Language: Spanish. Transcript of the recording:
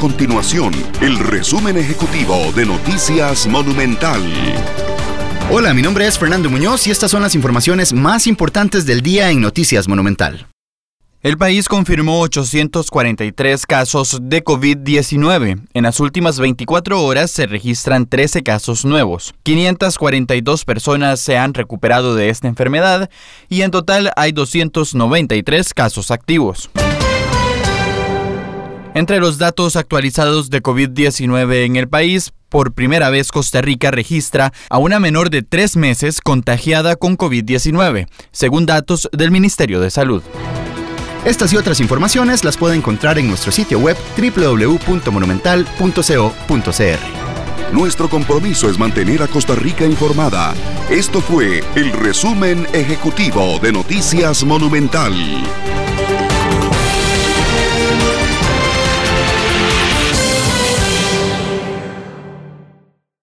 continuación el resumen ejecutivo de Noticias Monumental. Hola, mi nombre es Fernando Muñoz y estas son las informaciones más importantes del día en Noticias Monumental. El país confirmó 843 casos de COVID-19. En las últimas 24 horas se registran 13 casos nuevos. 542 personas se han recuperado de esta enfermedad y en total hay 293 casos activos. Entre los datos actualizados de COVID-19 en el país, por primera vez Costa Rica registra a una menor de tres meses contagiada con COVID-19, según datos del Ministerio de Salud. Estas y otras informaciones las puede encontrar en nuestro sitio web www.monumental.co.cr. Nuestro compromiso es mantener a Costa Rica informada. Esto fue el resumen ejecutivo de Noticias Monumental.